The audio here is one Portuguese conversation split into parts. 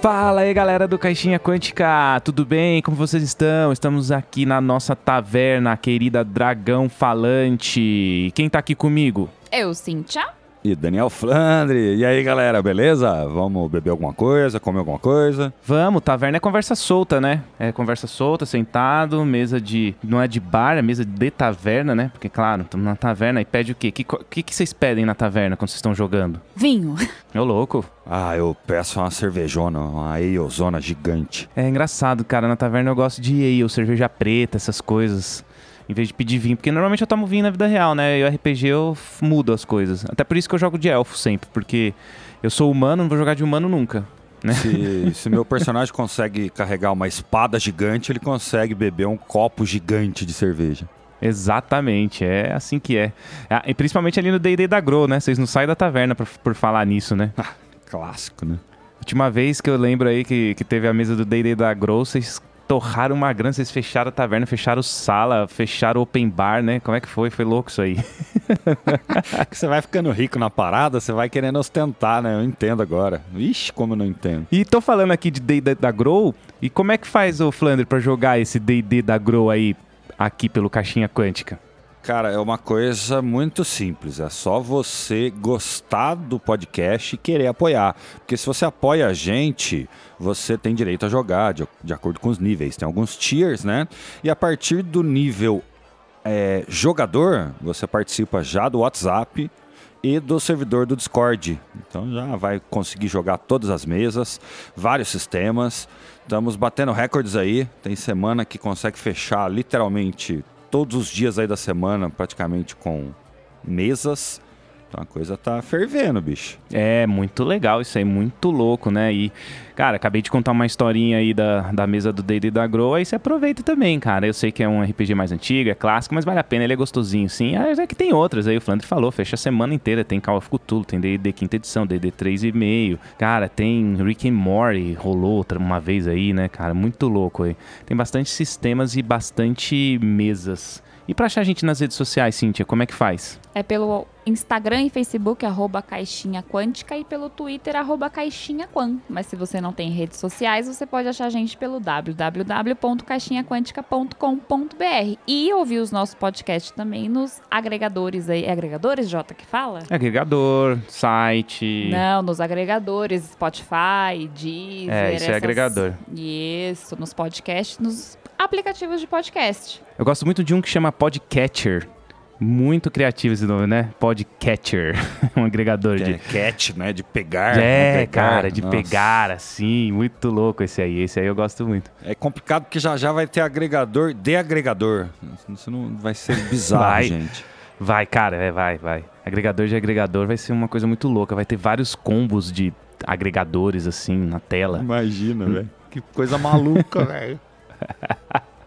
Fala aí galera do Caixinha Quântica, tudo bem? Como vocês estão? Estamos aqui na nossa taverna, querida Dragão Falante. Quem tá aqui comigo? Eu, Cíntia. E Daniel Flandre. E aí, galera, beleza? Vamos beber alguma coisa, comer alguma coisa? Vamos, taverna é conversa solta, né? É conversa solta, sentado, mesa de. Não é de bar, é mesa de taverna, né? Porque, claro, estamos na taverna e pede o quê? O que, que, que vocês pedem na taverna quando vocês estão jogando? Vinho. Ô, louco. Ah, eu peço uma cervejona, uma eiozona gigante. É engraçado, cara. Na taverna eu gosto de ale, cerveja preta, essas coisas. Em vez de pedir vinho. Porque normalmente eu tomo vinho na vida real, né? E o RPG eu mudo as coisas. Até por isso que eu jogo de elfo sempre. Porque eu sou humano, não vou jogar de humano nunca. Né? Se, se meu personagem consegue carregar uma espada gigante, ele consegue beber um copo gigante de cerveja. Exatamente, é assim que é. Ah, e principalmente ali no D&D da Grow, né? Vocês não saem da taverna por, por falar nisso, né? Clássico, né? Última vez que eu lembro aí que, que teve a mesa do D&D da Grow, vocês torraram uma grana, vocês fecharam a taverna, fecharam sala, fecharam o open bar, né? Como é que foi? Foi louco isso aí. Que você vai ficando rico na parada, você vai querendo ostentar, né? Eu entendo agora. Ixi, como eu não entendo. E tô falando aqui de D&D da Grow, e como é que faz o Flander pra jogar esse D&D da Grow aí, aqui pelo Caixinha Quântica? Cara, é uma coisa muito simples. É só você gostar do podcast e querer apoiar. Porque se você apoia a gente, você tem direito a jogar de, de acordo com os níveis. Tem alguns tiers, né? E a partir do nível é, jogador, você participa já do WhatsApp e do servidor do Discord. Então já vai conseguir jogar todas as mesas, vários sistemas. Estamos batendo recordes aí. Tem semana que consegue fechar literalmente todos os dias aí da semana, praticamente com mesas. Então a coisa tá fervendo, bicho. É, muito legal isso aí, muito louco, né? E, cara, acabei de contar uma historinha aí da, da mesa do D&D da Grow, aí você aproveita também, cara. Eu sei que é um RPG mais antigo, é clássico, mas vale a pena, ele é gostosinho, sim. Ah, É que tem outras aí, o Flandre falou, fecha a semana inteira, tem Call of Cthulhu, tem D&D quinta edição, D&D 3,5. Cara, tem Rick and Morty, rolou outra uma vez aí, né, cara? Muito louco aí. Tem bastante sistemas e bastante mesas. E pra achar a gente nas redes sociais, Cíntia, como é que faz? É pelo Instagram e Facebook, arroba Caixinha Quântica, e pelo Twitter, arroba Caixinha Quan. Mas se você não tem redes sociais, você pode achar a gente pelo www.caixinhaquântica.com.br e ouvir os nossos podcasts também nos agregadores aí. É agregadores, Jota, que fala? Agregador, site... Não, nos agregadores, Spotify, Deezer. É, isso é essas- agregador. Isso, nos podcasts, nos aplicativos de podcast. Eu gosto muito de um que chama Podcatcher. Muito criativo esse nome, né? Podcatcher. um agregador É de. cat, né? De pegar. É, né? Pegar. cara, de Nossa. pegar, assim. Muito louco esse aí. Esse aí eu gosto muito. É complicado porque já já vai ter agregador de agregador. Isso não vai ser bizarro, Vai. gente. Vai, cara, é, vai, vai. Agregador de agregador vai ser uma coisa muito louca. Vai ter vários combos de agregadores, assim, na tela. Imagina, velho. Que coisa maluca, velho.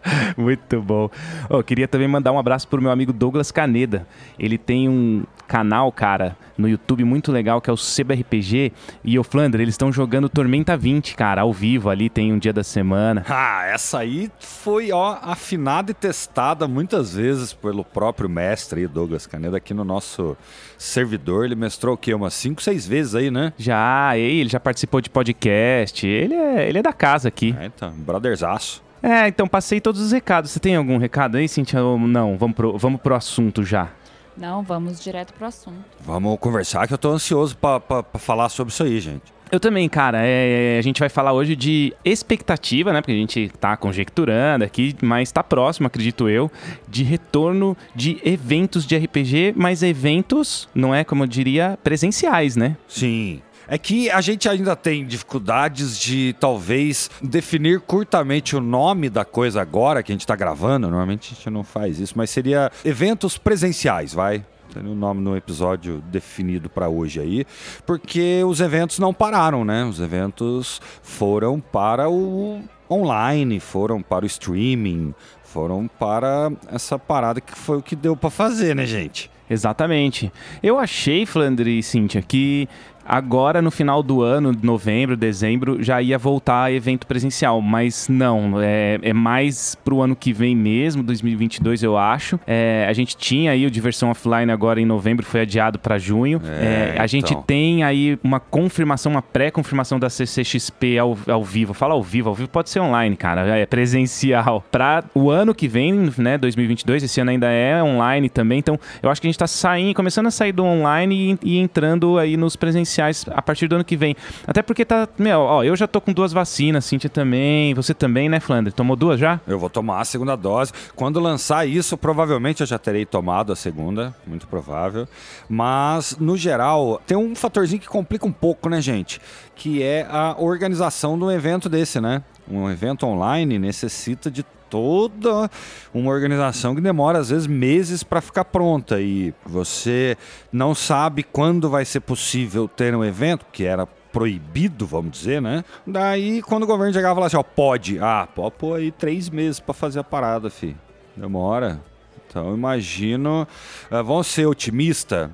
Muito bom. Eu queria também mandar um abraço pro meu amigo Douglas Caneda. Ele tem um canal, cara, no YouTube muito legal que é o Seba RPG e o Flandre, eles estão jogando Tormenta 20, cara, ao vivo ali, tem um dia da semana. Ah, essa aí foi, ó, afinada e testada muitas vezes pelo próprio mestre Douglas Caneda, aqui no nosso servidor. Ele mestrou o quê? Umas 5, 6 vezes aí, né? Já, ele já participou de podcast, ele é, ele é da casa aqui. É, então, brotherzaço. É, então passei todos os recados. Você tem algum recado aí, Cintia? Ou não, vamos pro, vamos pro assunto já. Não, vamos direto pro assunto. Vamos conversar que eu tô ansioso pra, pra, pra falar sobre isso aí, gente. Eu também, cara. É, a gente vai falar hoje de expectativa, né? Porque a gente tá conjecturando aqui, mas tá próximo, acredito eu, de retorno de eventos de RPG, mas eventos, não é como eu diria, presenciais, né? Sim. É que a gente ainda tem dificuldades de talvez definir curtamente o nome da coisa agora que a gente tá gravando. Normalmente a gente não faz isso, mas seria eventos presenciais, vai. Tem o nome no episódio definido para hoje aí, porque os eventos não pararam, né? Os eventos foram para o online, foram para o streaming, foram para essa parada que foi o que deu para fazer, né, gente? Exatamente. Eu achei, Flandre e Cíntia, que Agora, no final do ano, novembro, dezembro, já ia voltar evento presencial, mas não, é, é mais pro ano que vem mesmo, 2022, eu acho. É, a gente tinha aí o Diversão Offline agora em novembro, foi adiado para junho. É, é, a gente então. tem aí uma confirmação, uma pré-confirmação da CCXP ao, ao vivo. Fala ao vivo, ao vivo pode ser online, cara, é presencial. Para o ano que vem, né, 2022, esse ano ainda é online também, então eu acho que a gente tá saindo, começando a sair do online e, e entrando aí nos presenciais a partir do ano que vem. Até porque tá, meu, ó, eu já tô com duas vacinas, Cintia também, você também, né, Flandre? Tomou duas já? Eu vou tomar a segunda dose. Quando lançar isso, provavelmente eu já terei tomado a segunda, muito provável. Mas, no geral, tem um fatorzinho que complica um pouco, né, gente? Que é a organização de um evento desse, né? Um evento online necessita de toda uma organização que demora às vezes meses para ficar pronta e você não sabe quando vai ser possível ter um evento, que era proibido, vamos dizer, né? Daí, quando o governo chegava e falava assim, ó, pode. Ah, pode pôr aí três meses para fazer a parada, fi. Demora. Então, imagino... Uh, vamos ser otimista.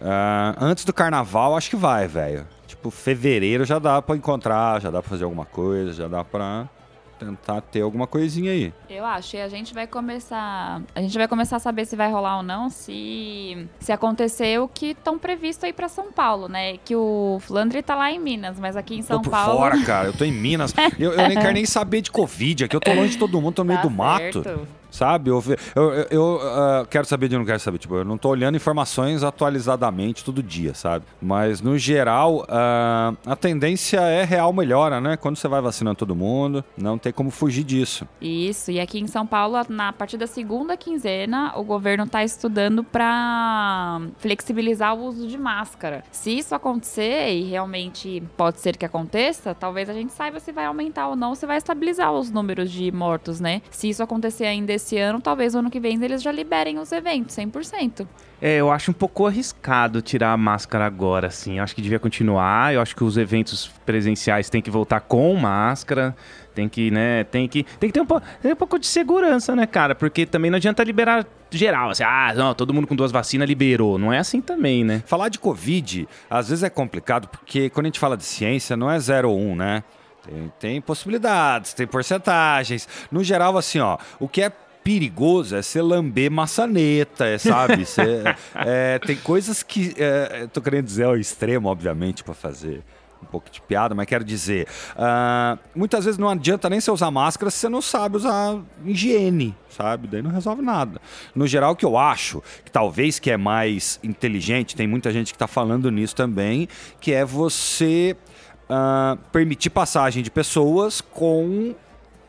Uh, antes do carnaval, acho que vai, velho. Tipo, fevereiro já dá para encontrar, já dá para fazer alguma coisa, já dá para tentar ter alguma coisinha aí. Eu acho. E a gente vai começar. A gente vai começar a saber se vai rolar ou não, se, se acontecer o que estão previsto aí para São Paulo, né? Que o Flandre tá lá em Minas, mas aqui em São tô por Paulo. fora, cara. Eu tô em Minas. eu, eu nem quero nem saber de Covid. Aqui eu tô longe de todo mundo, tô no meio Tá do mato. Sabe? Eu, eu, eu, ah, quero saber de não quero saber. Tipo, eu não tô olhando informações atualizadamente todo dia, sabe? Mas, no geral, ah, a tendência é real melhora, né? Quando você vai vacinando todo mundo, não tem como fugir disso. Isso, e aqui em São Paulo, na partir da segunda quinzena, o governo está estudando para flexibilizar o uso de máscara. Se isso acontecer, e realmente pode ser que aconteça, talvez a gente saiba se vai aumentar ou não, se vai estabilizar os números de mortos, né? Se isso acontecer ainda esse ano, talvez o ano que vem eles já liberem os eventos, 100%. É, eu acho um pouco arriscado tirar a máscara agora, assim. Eu acho que devia continuar. Eu acho que os eventos presenciais têm que voltar com máscara. Tem que, né, tem que, tem que ter um, po- um pouco de segurança, né, cara? Porque também não adianta liberar geral, assim, ah, não, todo mundo com duas vacinas liberou. Não é assim também, né? Falar de Covid, às vezes é complicado, porque quando a gente fala de ciência, não é 0 ou 1, um, né? Tem, tem possibilidades, tem porcentagens. No geral, assim, ó, o que é perigoso é você lamber maçaneta, é, sabe? Você, é, tem coisas que. É, eu tô querendo dizer ao extremo, obviamente, para fazer um pouco de piada, mas quero dizer. ah, muitas vezes não adianta nem você usar máscara se você não sabe usar higiene, sabe? Daí não resolve nada. No geral, o que eu acho, que talvez que é mais inteligente, tem muita gente que está falando nisso também, que é você ah, permitir passagem de pessoas com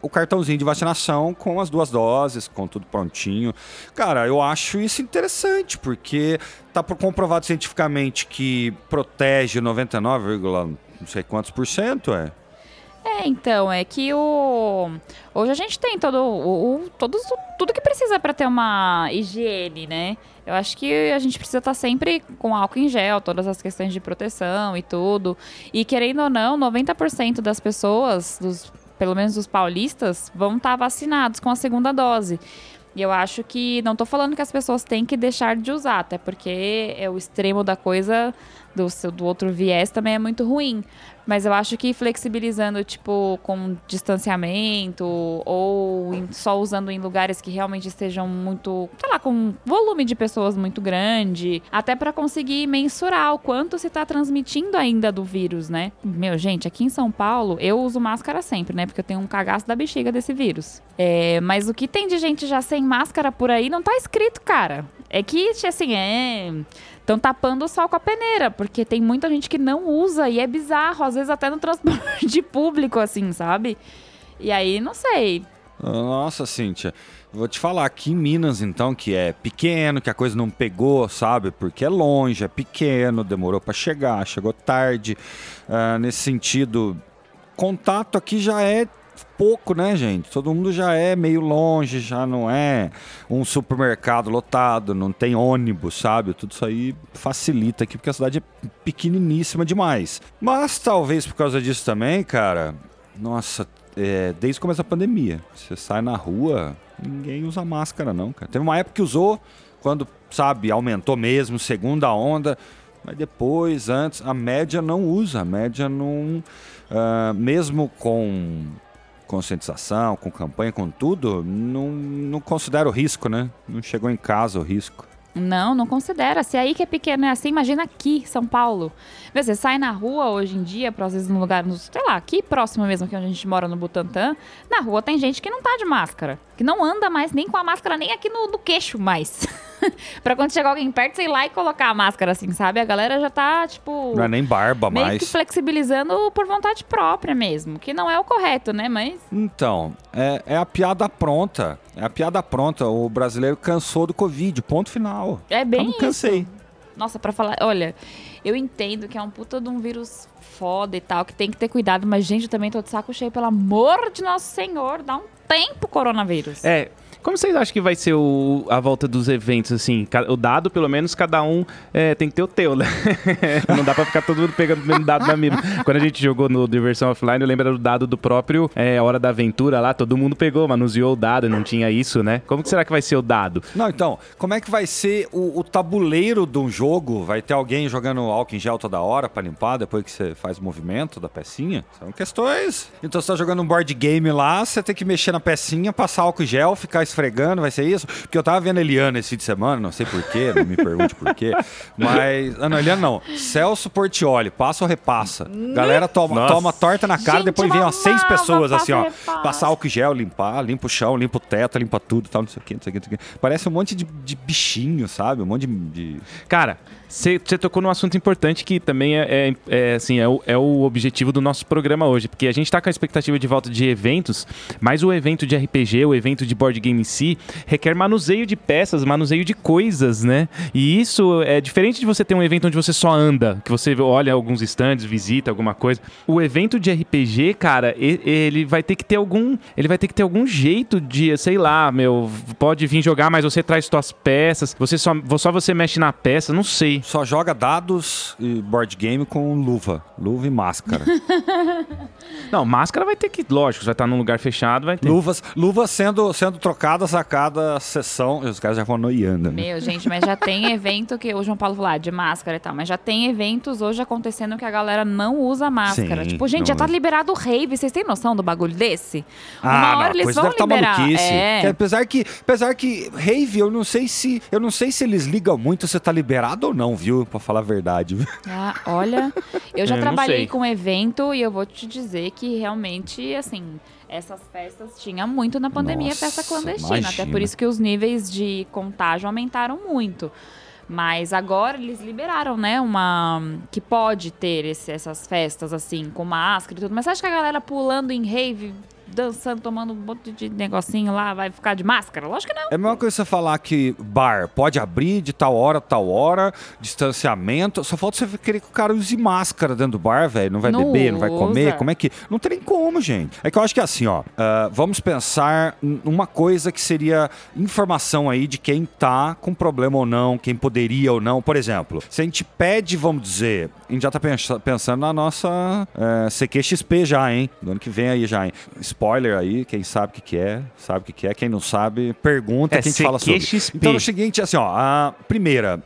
o cartãozinho de vacinação com as duas doses, com tudo prontinho. Cara, eu acho isso interessante, porque tá pro- comprovado cientificamente que protege 99, não sei quantos por cento, é. É, então, é que o. Hoje a gente tem todo o, o- todos, tudo que precisa para ter uma higiene, né? Eu acho que a gente precisa estar sempre com álcool em gel, todas as questões de proteção e tudo. E querendo ou não, 90% das pessoas, dos, pelo menos dos paulistas, vão estar vacinados com a segunda dose. E eu acho que. Não tô falando que as pessoas têm que deixar de usar, até porque é o extremo da coisa do, seu- do outro viés também é muito ruim. Mas eu acho que flexibilizando, tipo, com distanciamento ou em- só usando em lugares que realmente estejam muito, sei lá, com um volume de pessoas muito grande, até pra conseguir mensurar o quanto se tá transmitindo ainda do vírus, né? Meu, gente, aqui em São Paulo, eu uso máscara sempre, né? Porque eu tenho um cagaço da bexiga desse vírus. É, mas o que tem de gente já sem máscara por aí não tá escrito, cara. É que, assim, é. Estão tapando o sol com a peneira, porque tem muita gente que não usa e é bizarro, às vezes até no transporte público, assim, sabe? E aí, não sei. Nossa, Cíntia. Vou te falar, aqui em Minas, então, que é pequeno, que a coisa não pegou, sabe? Porque é longe, é pequeno, demorou para chegar, chegou tarde. Ah, nesse sentido, contato aqui já é pouco, né, gente? Todo mundo já é meio longe, já não é um supermercado lotado, não tem ônibus, sabe? Tudo isso aí facilita aqui, porque a cidade é pequeniníssima demais. Mas talvez por causa disso também, cara, nossa, é, desde o começo da pandemia, você sai na rua, ninguém usa máscara, não, cara. Teve uma época que usou, quando, sabe, aumentou mesmo, segunda onda. Mas depois, antes, a média não usa. A média não. Uh, mesmo com conscientização, com campanha, com tudo, não, não considera o risco, né? Não chegou em casa o risco. Não, não considera. Se aí que é pequeno é assim, imagina aqui, São Paulo. Você sai na rua hoje em dia, às vezes num lugar, sei lá, aqui próximo mesmo que onde a gente mora, no Butantã, na rua tem gente que não tá de máscara. Que não anda mais nem com a máscara, nem aqui no, no queixo mais. pra quando chegar alguém perto, sei lá e colocar a máscara, assim, sabe? A galera já tá, tipo. Não é nem barba meio mais. que flexibilizando por vontade própria mesmo. Que não é o correto, né? Mas. Então, é, é a piada pronta. É a piada pronta. O brasileiro cansou do Covid, ponto final. É bem Eu cansei. isso. Nossa, pra falar. Olha, eu entendo que é um puta de um vírus foda e tal, que tem que ter cuidado, mas, gente, eu também tô de saco cheio, pelo amor de Nosso Senhor, dá um tempo coronavírus. É, como vocês acham que vai ser o, a volta dos eventos, assim? O dado, pelo menos, cada um é, tem que ter o teu, né? não dá pra ficar todo mundo pegando o mesmo dado na mesma. Quando a gente jogou no Diversão Offline, eu lembro do dado do próprio é, Hora da Aventura lá, todo mundo pegou, manuseou o dado, não tinha isso, né? Como que será que vai ser o dado? Não, então, como é que vai ser o, o tabuleiro de um jogo? Vai ter alguém jogando álcool em gel toda hora pra limpar depois que você faz o movimento da pecinha? São questões. Então, você tá jogando um board game lá, você tem que mexer na pecinha, passar álcool em gel, ficar esfregando, vai ser isso? Porque eu tava vendo Eliana esse fim de semana, não sei porquê, não me pergunte porquê. Mas. Ah, não, Eliana não. Celso Portioli, passa ou repassa. Galera toma, Nossa. toma torta na cara, Gente, depois vem umas seis pessoas assim, ó. Passar álcool gel, limpar, limpa o chão, limpa o teto, limpa tudo, tal, não sei o que, não sei o que, não sei o que. Parece um monte de, de bichinho, sabe? Um monte de. de- Cara, você tocou num assunto importante que também é, é- é, assim, é, o, é o objetivo do nosso programa hoje, porque a gente tá com a expectativa de volta de eventos, mas o evento de RPG, o evento de board game em si, requer manuseio de peças, manuseio de coisas, né? E isso é diferente de você ter um evento onde você só anda, que você olha alguns stands, visita alguma coisa. O evento de RPG, cara, ele vai ter que ter algum, ele vai ter que ter algum jeito de, sei lá, meu, pode vir jogar, mas você traz suas peças, você só, só você mexe na peça, não sei. Só joga dados e board game com luva. Luva e máscara. Não, máscara vai ter que, lógico, você vai estar num lugar fechado, vai ter. Luvas, luvas sendo, sendo trocadas a cada sessão. Os caras já vão noiando, né? Meu, gente, mas já tem evento que o João Paulo falou ah, de máscara e tal, mas já tem eventos hoje acontecendo que a galera não usa máscara. Sim, tipo, gente, não já tá usa. liberado o rave. Vocês têm noção do bagulho desse? Ah, Uma não, hora a eles vão deve tá liberar. maluquice. É. Apesar que, apesar que rave, eu não sei se, eu não sei se eles ligam muito se tá liberado ou não, viu? Pra falar a verdade. Ah, olha, eu já Eu não trabalhei com evento e eu vou te dizer que realmente, assim, essas festas tinha muito na pandemia, Nossa, festa clandestina. Até imagina. por isso que os níveis de contágio aumentaram muito. Mas agora eles liberaram, né, uma... Que pode ter esse- essas festas, assim, com máscara e tudo. Mas você acha que a galera pulando em rave, dançando, tomando um monte de negocinho lá, vai ficar de máscara? Lógico que não. É a mesma coisa você falar que bar pode abrir de tal hora, tal hora, distanciamento. Só falta você querer que o cara use máscara dentro do bar, velho. Não vai Não beber, não vai comer. usa. Como é que. Não tem como, gente. É que eu acho que é assim, ó. ah, vamos pensar uma coisa que seria informação aí de quem tá com problema ou não, quem poderia ou não. Por exemplo, se a gente pede, vamos dizer, a gente já tá pensa- pensando na nossa eh, CQXP já, hein? Do ano que vem aí já, hein? Spoiler aí, quem sabe o que, que é, sabe o que, que é. Quem não sabe, pergunta É que a gente fala sobre. Então é o seguinte, assim, ó. A primeira,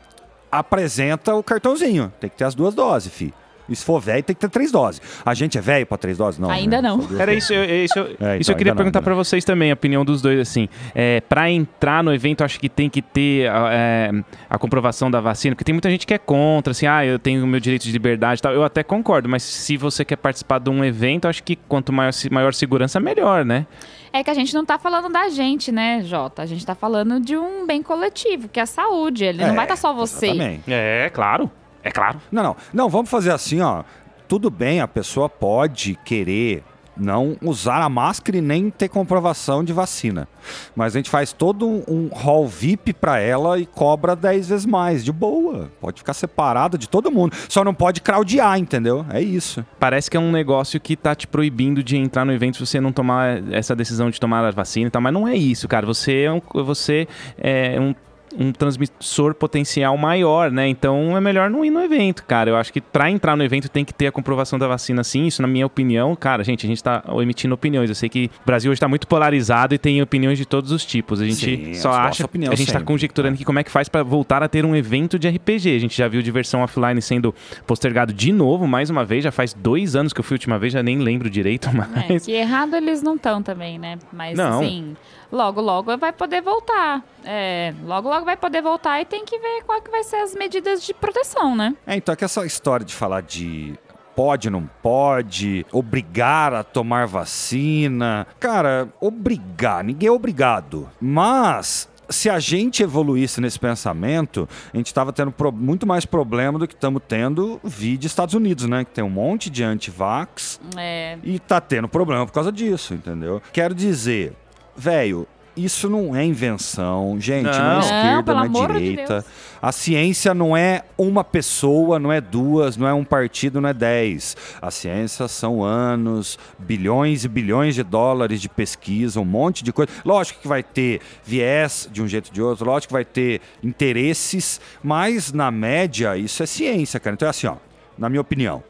apresenta o cartãozinho. Tem que ter as duas doses, fi. E se for velho, tem que ter três doses. A gente é velho pra três doses? Não. Ainda né? não. Era isso, eu, isso, eu- É, isso então, eu queria ainda não, perguntar pra vocês também, a opinião dos dois, assim. É, para entrar no evento, acho que tem que ter a, é, a comprovação da vacina, porque tem muita gente que é contra, assim, ah, eu tenho o meu direito de liberdade e tal. Eu até concordo, mas se você quer participar de um evento, acho que quanto maior, maior segurança, melhor, né? É que a gente não tá falando da gente, né, Jota? A gente tá falando de um bem coletivo, que é a saúde. Ele não É, vai estar só você. Exatamente. É, claro. É claro. Não, não. Não, vamos fazer assim, ó. Tudo bem, a pessoa pode querer não usar a máscara e nem ter comprovação de vacina. Mas a gente faz todo um, um hall VIP pra ela e cobra 10 vezes mais, de boa. Pode ficar separada de todo mundo. Só não pode craudiar, entendeu? É isso. Parece que é um negócio que tá te proibindo de entrar no evento se você não tomar essa decisão de tomar a vacina e tal, mas não é isso, cara. Você é um, você é um um transmissor potencial maior, né? Então é melhor não ir no evento, cara. Eu acho que para entrar no evento tem que ter a comprovação da vacina, sim. Isso, na minha opinião, cara, gente, a gente tá emitindo opiniões. Eu sei que o Brasil hoje tá muito polarizado e tem opiniões de todos os tipos. A gente Sim, só a acha. opinião A gente tá sempre, conjecturando né? aqui como é que faz para voltar a ter um evento de RPG. A gente já viu diversão offline sendo postergado de novo, mais uma vez. Já faz dois anos que eu fui a última vez, já nem lembro direito, É, mas. que errado eles não estão também, né? Mas Não. assim, logo, logo vai poder voltar. É, logo, logo vai poder voltar e tem que ver qual que vai ser as medidas de proteção, né? É, então é que essa história de falar de pode, não pode, obrigar a tomar vacina. Cara, obrigar, ninguém é obrigado. Mas. Se a gente evoluísse nesse pensamento, a gente estava tendo muito mais problema do que estamos tendo vide Estados Unidos, né? Que tem um monte de anti-vax É, e tá tendo problema por causa disso, entendeu? Quero dizer, velho, isso não é invenção, gente, não, Não. é Não, esquerda, pelo não é de direita. Deus. A ciência não é uma pessoa, não é duas, não é um partido, não é dez. A ciência são anos, bilhões e bilhões de dólares de pesquisa, um monte de coisa. Lógico que vai ter viés de um jeito ou de outro, lógico que vai ter interesses, mas na média isso é ciência, cara. Então é assim, ó, na minha opinião.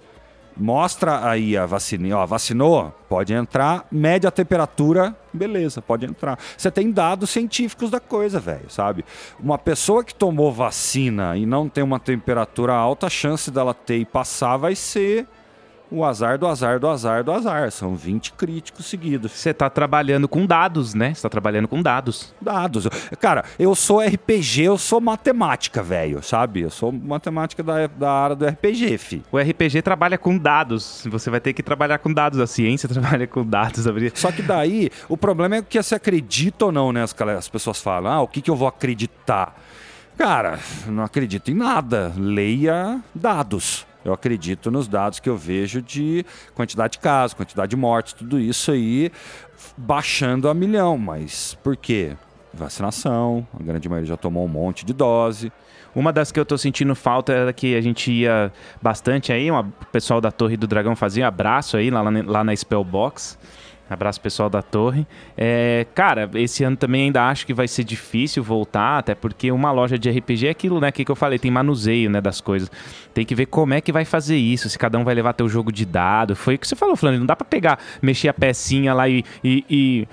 Mostra aí a vacina, ó, vacinou, pode entrar, mede a temperatura, beleza, pode entrar. Você tem dados científicos da coisa, velho, sabe? Uma pessoa que tomou vacina e não tem uma temperatura alta, a chance dela ter e passar vai ser o azar do azar do azar do azar. São 20 críticos seguidos. Você tá trabalhando com dados, né? Você tá trabalhando com dados. Dados. Cara, eu sou RPG, eu sou matemática, velho, sabe? Eu sou matemática da, da área do RPG, fi. O RPG trabalha com dados. Você vai ter que trabalhar com dados. A ciência trabalha com dados. Só que daí, o problema é que você acredita ou não, né? As, as pessoas falam, ah, o que, que eu vou acreditar? Cara, não acredito em nada. Leia dados. Eu acredito nos dados que eu vejo de quantidade de casos, quantidade de mortes, tudo isso aí baixando a milhão. Mas por quê? Vacinação, a grande maioria já tomou um monte de dose. Uma das que eu tô sentindo falta era que a gente ia bastante aí, o pessoal da Torre do Dragão fazia abraço aí lá, lá na Spellbox. Abraço pessoal da Torre. É, cara, esse ano também ainda acho que vai ser difícil voltar, até porque uma loja de RPG é aquilo, né? Que, que eu falei, tem manuseio, né, das coisas. Tem que ver como é que vai fazer isso, se cada um vai levar teu jogo de dado. Foi o que você falou, Flávio, não dá pra pegar, mexer a pecinha lá e- e- e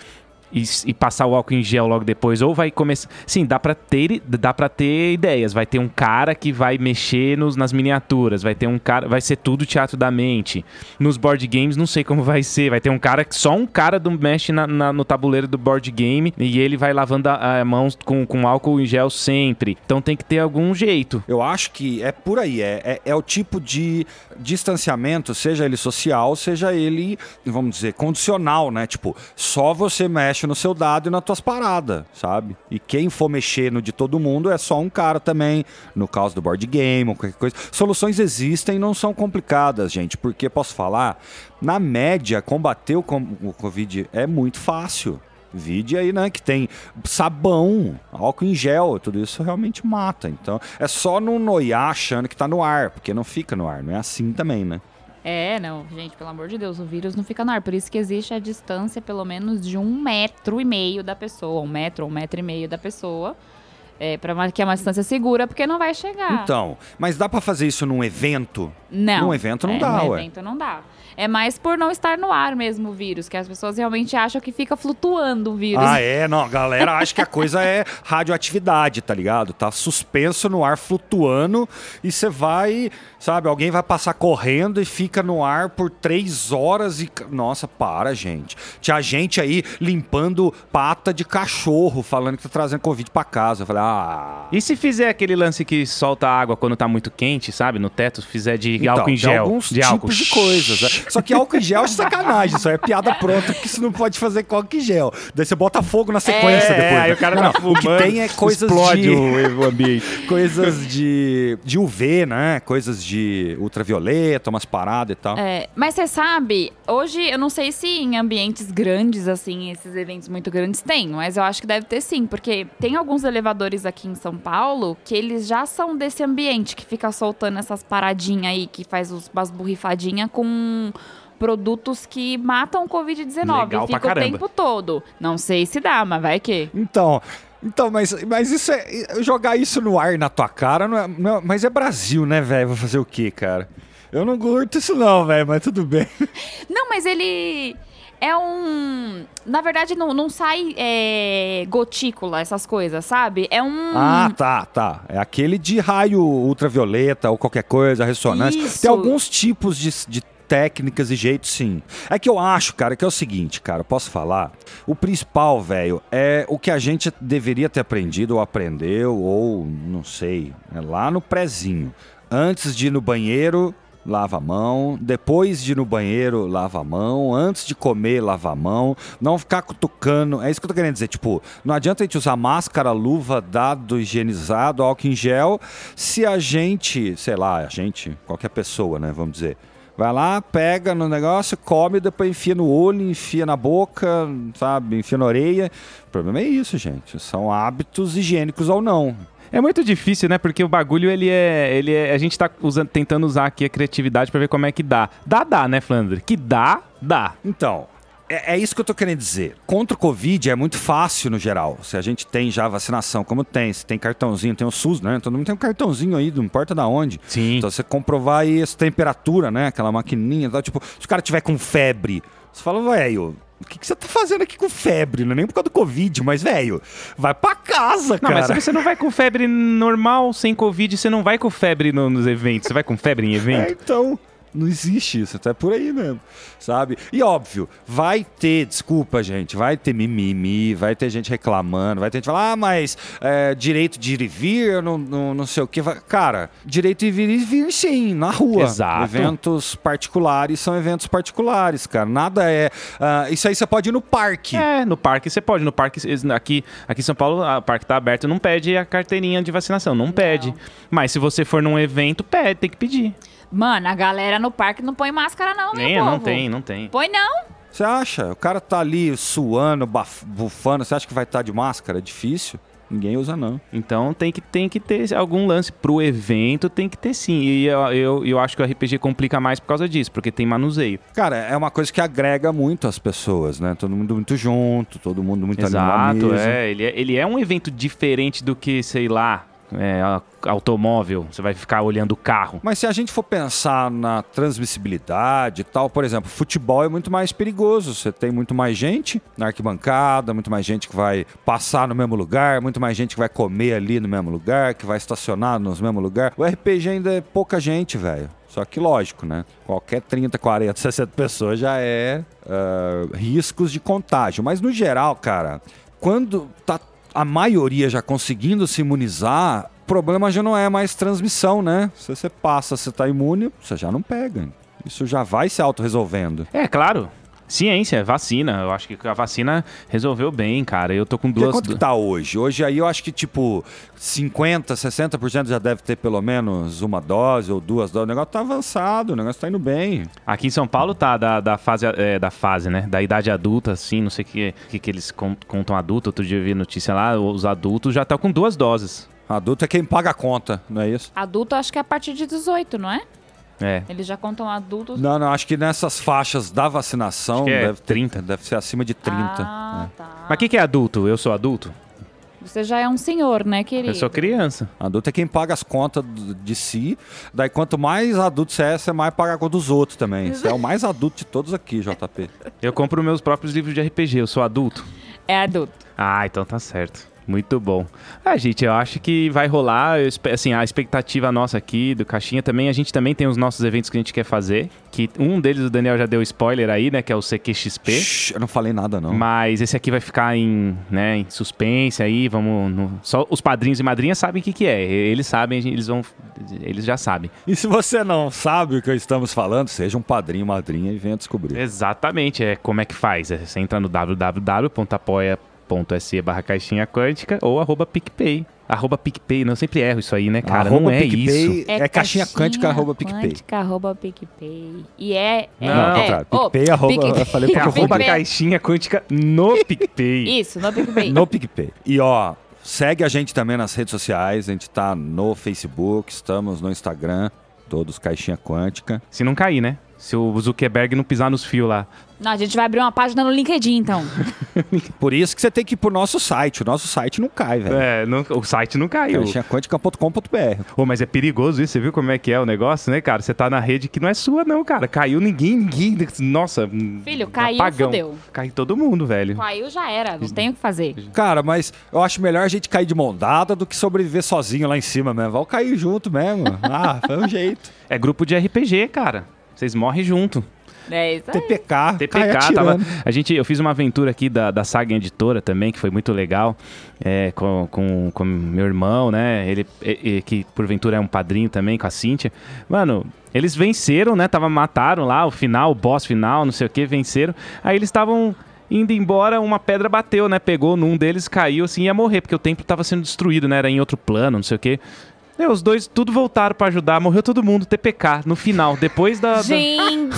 e, e passar o álcool em gel logo depois ou vai começar sim dá pra ter dá para ter ideias. Vai ter um cara que vai mexer nos, nas miniaturas vai ter um cara vai ser tudo teatro da mente. Nos board games não sei como vai ser. Vai ter um cara que só um cara do mexe na- na- no tabuleiro do board game e ele vai lavando a, a mãos com, com álcool em gel sempre. Então tem que ter algum jeito. Eu acho que é por aí, é, é, é o tipo de distanciamento, seja ele social, seja ele, vamos dizer, condicional, né? Tipo, só você mexe no seu dado e nas tuas paradas, sabe? E quem for mexer no de todo mundo é só um cara também, no caso do board game ou qualquer coisa. Soluções existem e não são complicadas, gente, porque posso falar, na média, combater o, o Covid é muito fácil. Vide aí, né, que tem sabão, álcool em gel, tudo isso realmente mata. Então, é só não noiar achando que tá no ar, porque não fica no ar, não é assim também, né? É, não, gente, pelo amor de Deus, o vírus não fica no ar. Por isso que existe a distância, pelo menos, de um metro e meio da pessoa. Um metro, um metro e meio da pessoa. É, pra que é uma distância segura, porque não vai chegar. Então, mas dá pra fazer isso num evento? Não. Num evento não é, dá, num ué. evento não dá. É mais por não estar no ar mesmo o vírus, que as pessoas realmente acham que fica flutuando o vírus. Ah, é? Não, a galera acha que a coisa é radioatividade, tá ligado? Tá suspenso no ar, flutuando, e você vai, sabe, alguém vai passar correndo e fica no ar por três horas e. Nossa, para, gente. Tinha gente aí limpando pata de cachorro, falando que tá trazendo Covid pra casa. Eu falei, ah. e se fizer aquele lance que solta água quando tá muito quente, sabe? No teto, fizer de Então, álcool em tem gel. alguns de tipos álcool. de coisas. Só que álcool em gel é sacanagem, isso aí é piada pronta, porque você não pode fazer com álcool em gel. Daí você bota fogo na sequência É, depois. aí né? o cara Não, tá não, O que fumando, tem é coisas explode de... o, o ambiente. coisas de, de UV, né? Coisas de ultravioleta, umas paradas e tal. É, mas você sabe, hoje eu não sei se em ambientes grandes, assim, esses eventos muito grandes tem, mas eu acho que deve ter sim, porque tem alguns elevadores aqui em São Paulo que eles já são desse ambiente, que fica soltando essas paradinhas aí, que faz os, umas borrifadinhas com produtos que matam o Covid-19 Legal e pra fica o tempo todo. Não sei se dá, mas vai que. Então, Então, mas, mas isso é. Jogar isso no ar na tua cara, não é, não mas é Brasil, né, velho? Vou fazer o quê, cara? Eu não curto isso, não, velho, mas tudo bem. Não, mas ele é um. Na verdade, não, não sai é, gotícula, essas coisas, sabe? É um. Ah, tá, tá. É aquele de raio ultravioleta ou qualquer coisa, ressonância. Isso. Tem alguns tipos de, de técnicas e jeitos, sim. É que eu acho, cara, que é o seguinte, cara, posso falar? O principal, velho, é o que a gente deveria ter aprendido ou aprendeu, ou não sei, é lá no prezinho. Antes de ir no banheiro, lava a mão. Depois de ir no banheiro, lava a mão. Antes de comer, lava a mão. Não ficar cutucando. É isso que eu tô querendo dizer. Tipo, não adianta a gente usar máscara, luva, dado higienizado, álcool em gel, se a gente, sei lá, a gente, qualquer pessoa, né, vamos dizer. Vai lá, pega no negócio, come, depois enfia no olho, enfia na boca, sabe? Enfia na orelha. O problema é isso, gente. São hábitos higiênicos ou não. É muito difícil, né? Porque o bagulho, ele é. Ele é a gente tá usando, tentando usar aqui a criatividade pra ver como é que dá. Dá, dá, né, Flandre? Que dá, dá. Então, é, é isso que eu tô querendo dizer. Contra o Covid é muito fácil no geral. Se a gente tem já vacinação, como tem, se tem cartãozinho, tem o SUS, né? Todo mundo tem um cartãozinho aí, não importa da onde. Sim. Então você comprovar aí essa temperatura, né? Aquela maquininha, tal. tipo, se o cara tiver com febre, você fala, velho, o que, que você tá fazendo aqui com febre? Não é nem por causa do Covid, mas, velho, vai pra casa, Não, cara. mas se você não vai com febre normal, sem Covid, você não vai com febre no- nos eventos. Você vai com febre em É, evento? então. Não existe isso, até por aí mesmo, sabe? E óbvio, vai ter, desculpa, gente, vai ter mimimi, vai ter gente reclamando, vai ter gente falando, ah, mas é, direito de ir e vir, não, não, não sei o que. Cara, direito de vir e vir sim, na rua. Exato. Eventos particulares são eventos particulares, cara. Nada é. ah, isso aí você pode ir no parque. É, no parque você pode. No parque, aqui, aqui em São Paulo, o parque tá aberto, não pede a carteirinha de vacinação. Não, pede. Mas se você for num evento, pede, tem que pedir. Mano, a galera no parque não põe máscara, não, meu Nem, povo. não tem, não tem. Põe não. Você acha? O cara tá ali suando, baf- bufando, você acha que vai estar de máscara? É difícil. Ninguém usa, não. Então tem que, tem que ter algum lance pro evento, tem que ter sim. E eu, eu, eu acho que o RPG complica mais por causa disso, porque tem manuseio. Cara, é uma coisa que agrega muito as pessoas, né? Todo mundo muito junto, todo mundo muito ali numa Exato, mesa. é. Ele, é. ele é um evento diferente do que, sei lá, é, automóvel. Você vai ficar olhando o carro. Mas se a gente for pensar na transmissibilidade e tal, por exemplo, futebol é muito mais perigoso. Você tem muito mais gente na arquibancada, muito mais gente que vai passar no mesmo lugar, muito mais gente que vai comer ali no mesmo lugar, que vai estacionar no mesmo lugar. O RPG ainda é pouca gente, velho. Só que lógico, né? Qualquer 30, 40, 60 pessoas já é ah, riscos de contágio. Mas no geral, cara, quando tá a maioria já conseguindo se imunizar, o problema já não é mais transmissão, né? Se você passa, você tá imune, você já não pega. Isso já vai se autorresolvendo. É, claro. Ciência, vacina. Eu acho que a vacina resolveu bem, cara. Eu tô com duas. quanto que tá hoje? Hoje aí eu acho que tipo 50, 60% já deve ter pelo menos uma dose ou duas doses. O negócio tá avançado, o negócio tá indo bem. Aqui em São Paulo tá da, da fase, é, da fase, né? Da idade adulta, assim, não sei o que, que, que eles con- contam adulto. Outro dia eu vi notícia lá, os adultos já estão com duas doses. Adulto é quem paga a conta, não é isso? Adulto, acho que é a partir de 18, não é? É. Eles já contam adultos. Não, não, acho que nessas faixas da vacinação é deve, ter- 30. deve ser acima de 30. Ah, é. tá. Mas o que, que é adulto? Eu sou adulto? Você já é um senhor, né, querido? Eu sou criança. Adulto é quem paga as contas de si. Daí, quanto mais adulto você é, você mais paga a conta dos outros também. Você é o mais adulto de todos aqui, JP. Eu compro meus próprios livros de RPG. Eu sou adulto. É adulto. Ah, então tá certo. Muito bom. Ah, gente, eu acho que vai rolar, assim, a expectativa nossa aqui do Caixinha também, a gente também tem os nossos eventos que a gente quer fazer, que um deles o Daniel já deu spoiler aí, né, que é o CQXP. Shhh, eu não falei nada, não. Mas esse aqui vai ficar em, né, em suspense aí, vamos... no- Só os padrinhos e madrinhas sabem o que que é. Eles sabem, eles vão... Eles já sabem. E se você não sabe o que estamos falando, seja um padrinho, madrinha e venha descobrir. Exatamente, é como é que faz? É, Você entra no www.apoia.se barra caixinha quântica ou arroba PicPay. Arroba PicPay, não, eu sempre erro isso aí, né, cara? Arroba não é PicPay, isso. É, caixinha quântica, arroba PicPay. Quântica, arroba PicPay. E é... é Não, Não, é, ô, PicPay, arroba, eu falei É porque arroba PicPay. caixinha quântica no PicPay. Isso, no PicPay. no PicPay. E ó, segue a gente também nas redes sociais. A gente tá no Facebook, estamos no Instagram, todos Caixinha Quântica. Se não cair, né? Se o Zuckerberg não pisar nos fios lá. Não, a gente vai abrir uma página no LinkedIn, então. Por isso que você tem que ir pro nosso site. O nosso site não cai, velho. É, não- o site não caiu. Caixinhaquântica.com.br. Ô, mas é perigoso isso, você viu como é que é o negócio, né, cara? Você tá na rede que não é sua, não, cara. Caiu ninguém, ninguém. Nossa. Filho, caiu, apagão. fudeu. Caiu todo mundo, velho. Caiu já era, não tem o que fazer. Cara, mas eu acho melhor a gente cair de mão dada do que sobreviver sozinho lá em cima mesmo. Vamos cair junto mesmo. Ah, foi um jeito. É grupo de RPG, cara. Vocês morrem junto. É isso aí. TPK. TPK, tava, a gente, eu fiz uma aventura aqui da, da Saga Editora também, que foi muito legal, é, com, com, com meu irmão, né? Ele, e- e- que porventura é um padrinho também, com a Cíntia. Mano, eles venceram, né? Tava, mataram lá o final, o boss final, não sei o que, venceram. Aí eles estavam indo embora, uma pedra bateu, né? Pegou num deles, caiu assim, ia morrer, porque o templo tava sendo destruído, né? Era em outro plano, não sei o que. Os dois tudo voltaram pra ajudar, morreu todo mundo, TPK, no final, depois da- da... Gente!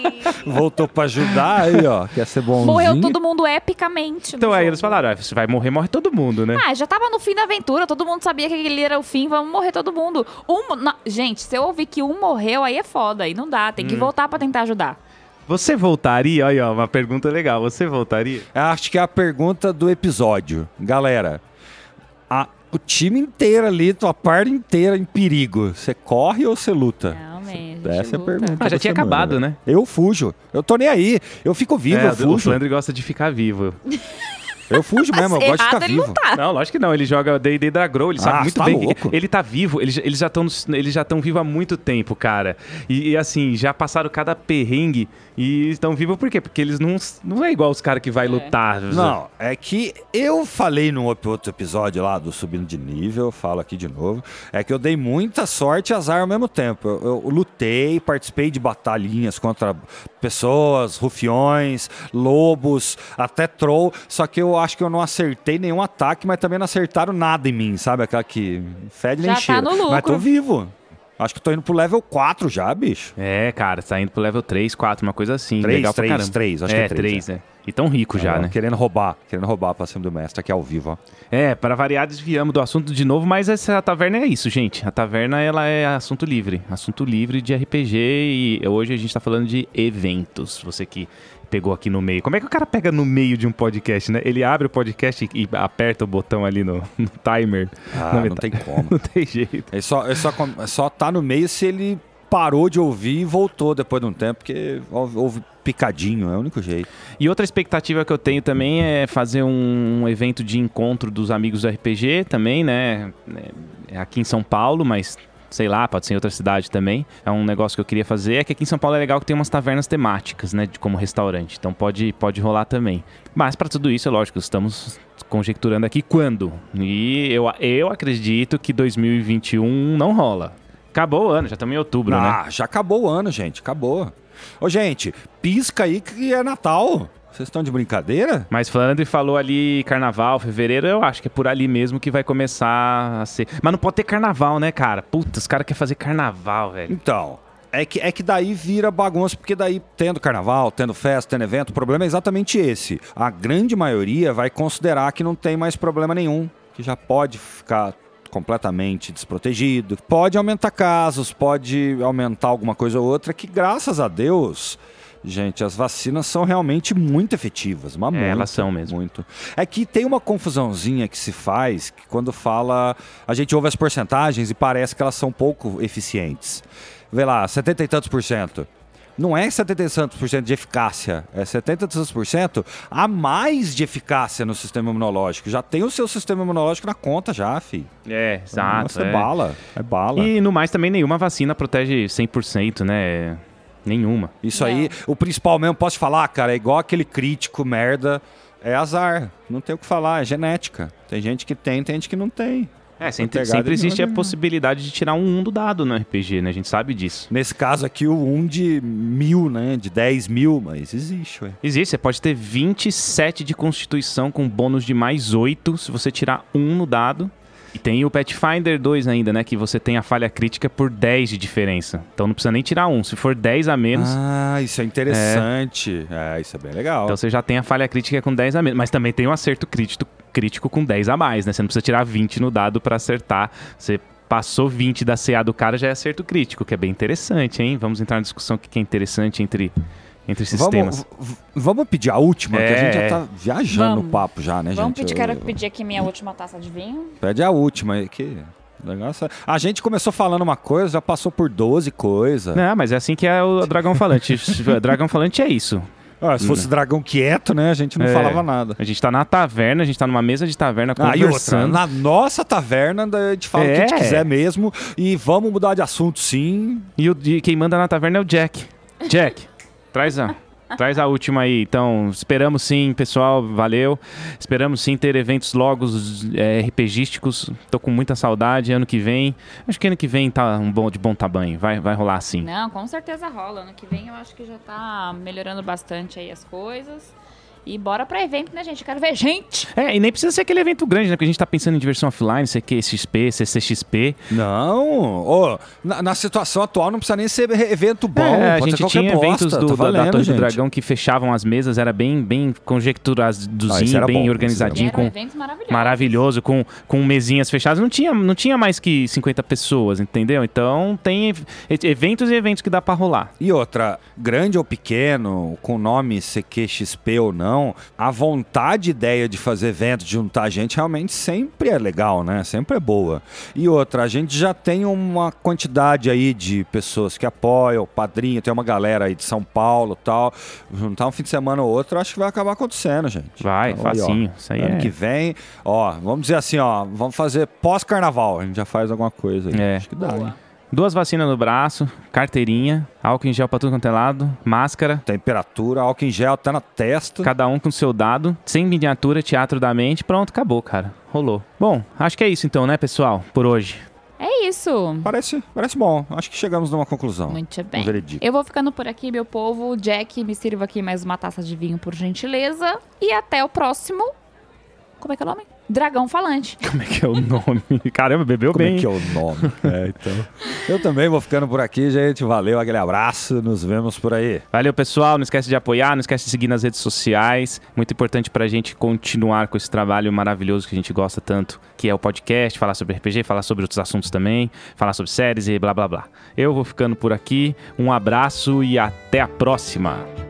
Voltou pra ajudar aí, ó. Quer ser bonzinho. Morreu todo mundo epicamente. Então aí jogo. eles falaram, ah, você vai morrer, morre todo mundo, né? Ah, já tava no fim da aventura, todo mundo sabia que aquele era o fim, vamos morrer todo mundo. Um, na- gente, se eu ouvir que um morreu, aí é foda, aí não dá, tem que Hum. voltar pra tentar ajudar. Você voltaria? Olha, ó, uma pergunta legal. Você voltaria? Acho que é a pergunta do episódio. Galera, a- o time inteiro ali, tua parte inteira em perigo. Você corre ou você luta? Realmente. Essa é a luta. pergunta. Ah, já tinha semana, acabado, né? Eu fujo. Eu tô nem aí. Eu fico vivo, É, eu o fujo. Flandre gosta de ficar vivo. Eu fujo mesmo, eu gosto de ficar ele vivo. não tá. Não, lógico que não. Ele joga D&D da Grow, ele sabe Ah, muito tá bem. que- louco. ele tá vivo, eles, eles já estão eles já estão vivos há muito tempo, cara. E, e, assim, já passaram cada perrengue e estão vivos por quê? Porque eles não não é igual os caras que vai lutar. Não, é que eu falei num outro episódio lá do Subindo de Nível, falo aqui de novo, é que eu dei muita sorte e azar ao mesmo tempo. Eu, eu lutei, participei de batalhinhas contra pessoas, rufiões, lobos, até troll, só que eu acho que eu não acertei nenhum ataque, mas também não acertaram nada em mim, sabe? Aquela que fede nem Já tá cheira. Mas tô vivo. Acho que tô indo pro level 4 já, bicho. É, cara, tá indo pro level 3, 4, uma coisa assim. Três, legal pra três, caramba. três, acho que é, é três, 3, é. E tão rico já, Ah, né? Querendo roubar, querendo roubar pra cima do mestre aqui ao vivo, ó. É, para variar, desviamos do assunto de novo, mas essa taverna é isso, gente. A taverna, ela é assunto livre. Assunto livre de RPG e hoje a gente tá falando de eventos. Você que pegou aqui no meio. Como é que o cara pega no meio de um podcast, né? Ele abre o podcast e, e aperta o botão ali no, no timer. Ah, não metade. tem como. Não tem jeito. Ele só, ele só, só tá no meio se ele parou de ouvir e voltou depois de um tempo, porque houve, picadinho, é o único jeito. E outra expectativa que eu tenho também é fazer um evento de encontro dos amigos do RPG também, né? É aqui em São Paulo, mas sei lá, pode ser em outra cidade também. É um negócio que eu queria fazer. É que aqui em São Paulo é legal que tem umas tavernas temáticas, né? Como restaurante. Então pode, pode rolar também. Mas para tudo isso, é lógico, estamos conjecturando aqui quando. E eu, eu acredito que 2021 não rola. Acabou o ano, já estamos em outubro, né? Ah, já acabou o ano, gente, acabou. Ô, gente, pisca aí que é Natal. Vocês estão de brincadeira? Mas Flandre falou ali carnaval, fevereiro, eu acho que é por ali mesmo que vai começar a ser. Mas não pode ter carnaval, né, cara? Puta, os caras querem fazer carnaval, velho. Então, é que, é que daí vira bagunça, porque daí, tendo carnaval, tendo festa, tendo evento, o problema é exatamente esse. A grande maioria vai considerar que não tem mais problema nenhum, que já pode ficar completamente desprotegido. Pode aumentar casos, pode aumentar alguma coisa ou outra, que graças a Deus. Gente, as vacinas são realmente muito efetivas, mas muito, É, elas são mesmo. Muito. É que tem uma confusãozinha que se faz que quando fala, a gente ouve as porcentagens e parece que elas são pouco eficientes. Vê lá, 70 e tantos por cento. Não é 70 e tantos por cento de eficácia, é 70 e tantos por cento a mais de eficácia no sistema imunológico. Já tem o seu sistema imunológico na conta já, fi. É, exato. Nossa, é. é. bala, é bala. E no mais também nenhuma vacina protege 100%, né? Nenhuma. Isso aí, o principal mesmo, posso te falar, cara, é igual aquele crítico merda, é azar. Não tem o que falar, é genética. Tem gente que tem, tem gente que não tem. É, sempre, sempre existe a possibilidade de tirar um 1 do dado no RPG, né? A gente sabe disso. Nesse caso aqui, o 1 de mil, né? De 10 mil, mas existe, ué. Existe, você pode ter 27 de constituição com bônus de mais 8 se você tirar um no dado. E tem o Pathfinder 2 ainda, né? Que você tem a falha crítica por 10 de diferença. Então não precisa nem tirar um. Se for 10 a menos, Ah, isso é interessante. É, isso é bem legal. então você já tem a falha crítica com 10 a menos. Mas também tem o acerto crítico, crítico com 10 a mais, né? Você não precisa tirar 20 no dado pra acertar. Você Passou 20 da CA do cara, já é acerto crítico, que é bem interessante, hein? Vamos entrar na discussão que é interessante entre, entre sistemas. Vamos, vamos pedir a última, que a gente É. já tá viajando Vamos. no papo já, né, Vamos gente? pedir, quero Eu- pedir aqui minha última taça de vinho. Pede a última aí, que... o negócio é- A gente começou falando uma coisa, já passou por 12 coisas. Não, mas é assim que é o dragão falante. dragão falante é isso. Ah, se fosse dragão quieto, né, a gente não É. falava nada. A gente tá na taverna, a gente tá numa mesa de taverna Ah, e outra, conversando. na nossa taverna a gente fala o que a gente É. quiser mesmo e vamos mudar de assunto sim. E, o, e quem manda na taverna é o Jack. Jack, traz a, traz a última aí. Então, esperamos sim, pessoal, valeu. Esperamos sim ter eventos logos é, RPGísticos. Tô com muita saudade. Ano que vem, acho que ano que vem tá um bom, de bom tamanho. Vai, vai rolar sim. Não, com certeza rola. Ano que vem eu acho que já tá melhorando bastante aí as coisas. E bora pra evento, né, gente? Eu quero ver gente! É, e nem precisa ser aquele evento grande, né? Porque a gente tá pensando em diversão offline, CQXP, CCXP. Não, ô, na, na situação atual não precisa nem ser evento bom, É, a gente tinha bosta, eventos do, tá da- da, valendo, Torre do gente. Dragão que fechavam as mesas, era bem, bem Ah, conjecturadozinho, era bem bom, organizadinho, com, eventos maravilhosos. maravilhoso, com, com mesinhas fechadas. Não tinha, não tinha mais que 50 pessoas, entendeu? Então tem ev- eventos e eventos que dá pra rolar. E outra, grande ou pequeno, com nome CQXP ou não, a vontade, ideia de fazer evento, de juntar gente, realmente sempre é legal, né? Sempre é boa. E outra, a gente já tem uma quantidade aí de pessoas que apoiam, padrinho, tem uma galera aí de São Paulo e tal. Juntar um fim de semana ou outro, acho que vai acabar acontecendo, gente. Vai, Então, aí, ó, facinho. Isso aí ano é. que vem, ó, vamos dizer assim, ó, vamos fazer pós-carnaval. A gente já faz alguma coisa aí. É. Acho que dá, Boa. hein? Duas vacinas no braço, carteirinha, álcool em gel pra tudo quanto é lado, máscara, Temperatura, álcool em gel até na testa. cada um com seu dado, sem miniatura, teatro da mente, pronto, acabou, cara. Rolou. Bom, acho que é isso então, né, pessoal, por hoje. É isso. Parece, parece bom. Acho que chegamos numa conclusão. Muito Um bem. veredicto. Eu vou ficando por aqui, meu povo. Jack, me sirva aqui mais uma taça de vinho, por gentileza. E até o próximo. Como é que é o nome? Dragão Falante. Como é que é o nome? Caramba, bebeu Como bem. é que é o nome? é, então. Eu também vou ficando por aqui, gente. Valeu, aquele abraço. Nos vemos por aí. Valeu, pessoal. Não esquece de apoiar, não esquece de seguir nas redes sociais. Muito importante pra gente continuar com esse trabalho maravilhoso que a gente gosta tanto, que é o podcast, falar sobre RPG, falar sobre outros assuntos também, falar sobre séries e blá blá blá. Eu vou ficando por aqui. Um abraço e até a próxima.